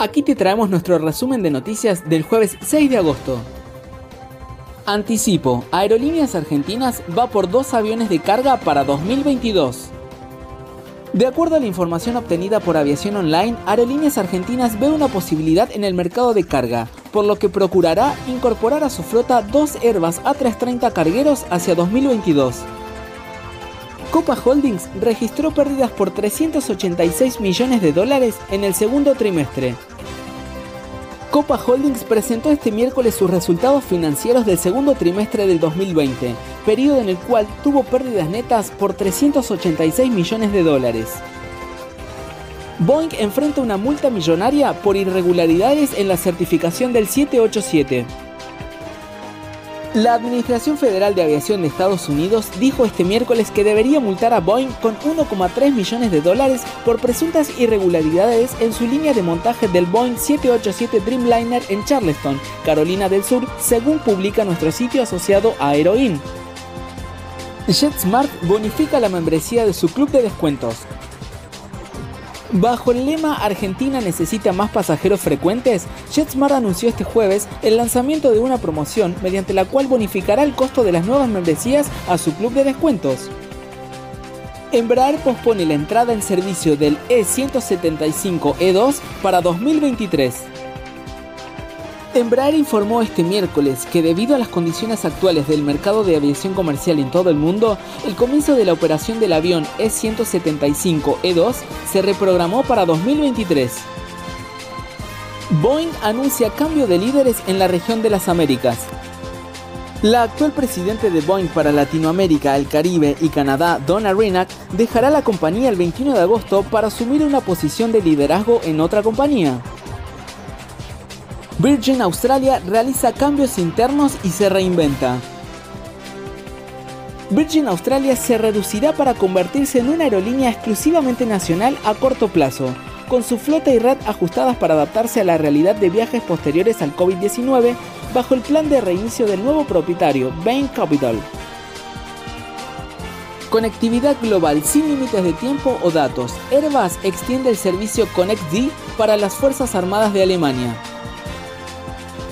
Aquí te traemos nuestro resumen de noticias del jueves 6 de agosto. Anticipo, Aerolíneas Argentinas va por dos aviones de carga para 2022. De acuerdo a la información obtenida por Aviación Online, Aerolíneas Argentinas ve una posibilidad en el mercado de carga, por lo que procurará incorporar a su flota dos Airbus A330 cargueros hacia 2022. Copa Holdings registró pérdidas por 386 millones de dólares en el segundo trimestre, Copa Holdings presentó este miércoles sus resultados financieros del segundo trimestre del 2020, periodo en el cual tuvo pérdidas netas por 386 millones de dólares. Boeing enfrenta una multa millonaria por irregularidades en la certificación del 787. La Administración Federal de Aviación de Estados Unidos dijo este miércoles que debería multar a Boeing con 1,3 millones de dólares por presuntas irregularidades en su línea de montaje del Boeing 787 Dreamliner en Charleston, Carolina del Sur, según publica nuestro sitio asociado a Aeroin. JetSmart bonifica la membresía de su club de descuentos. Bajo el lema Argentina necesita más pasajeros frecuentes, JetSmart anunció este jueves el lanzamiento de una promoción mediante la cual bonificará el costo de las nuevas membresías a su club de descuentos. Embraer pospone la entrada en servicio del E175E2 para 2023. Embraer informó este miércoles que debido a las condiciones actuales del mercado de aviación comercial en todo el mundo, el comienzo de la operación del avión E175-E2 se reprogramó para 2023. Boeing anuncia cambio de líderes en la región de las Américas. La actual presidente de Boeing para Latinoamérica, el Caribe y Canadá, Donna Renack, dejará la compañía el 21 de agosto para asumir una posición de liderazgo en otra compañía. Virgin Australia realiza cambios internos y se reinventa. Virgin Australia se reducirá para convertirse en una aerolínea exclusivamente nacional a corto plazo, con su flota y red ajustadas para adaptarse a la realidad de viajes posteriores al COVID-19 bajo el plan de reinicio del nuevo propietario, Bain Capital. Conectividad global sin límites de tiempo o datos. Airbus extiende el servicio ConnectD para las Fuerzas Armadas de Alemania.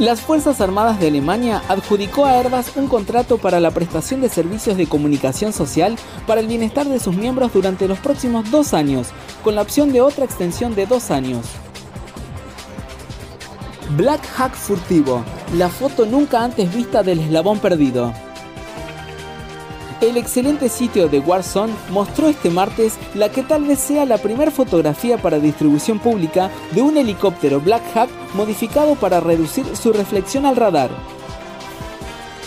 Las Fuerzas Armadas de Alemania adjudicó a Airbus un contrato para la prestación de servicios de comunicación social para el bienestar de sus miembros durante los próximos dos años, con la opción de otra extensión de dos años. Black Hack Furtivo, la foto nunca antes vista del eslabón perdido. El excelente sitio de Warzone mostró este martes la que tal vez sea la primera fotografía para distribución pública de un helicóptero Black Hawk modificado para reducir su reflexión al radar.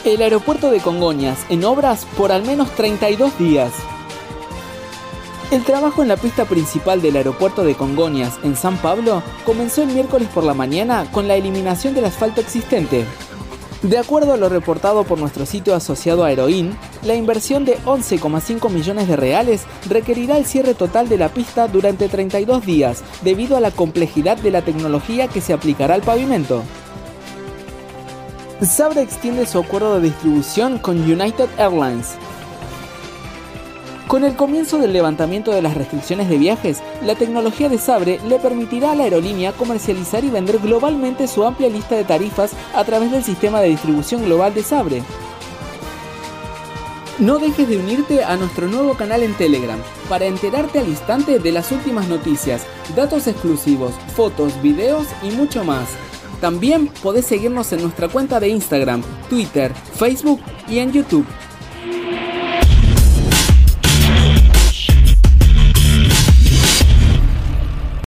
El aeropuerto de Congoñas en obras por al menos 32 días. El trabajo en la pista principal del aeropuerto de Congoñas en San Pablo comenzó el miércoles por la mañana con la eliminación del asfalto existente. De acuerdo a lo reportado por nuestro sitio asociado a Aeroin, la inversión de 11,5 millones de reales requerirá el cierre total de la pista durante 32 días debido a la complejidad de la tecnología que se aplicará al pavimento. Sabre extiende su acuerdo de distribución con United Airlines. Con el comienzo del levantamiento de las restricciones de viajes, la tecnología de Sabre le permitirá a la aerolínea comercializar y vender globalmente su amplia lista de tarifas a través del sistema de distribución global de Sabre. No dejes de unirte a nuestro nuevo canal en Telegram para enterarte al instante de las últimas noticias, datos exclusivos, fotos, videos y mucho más. También podés seguirnos en nuestra cuenta de Instagram, Twitter, Facebook y en YouTube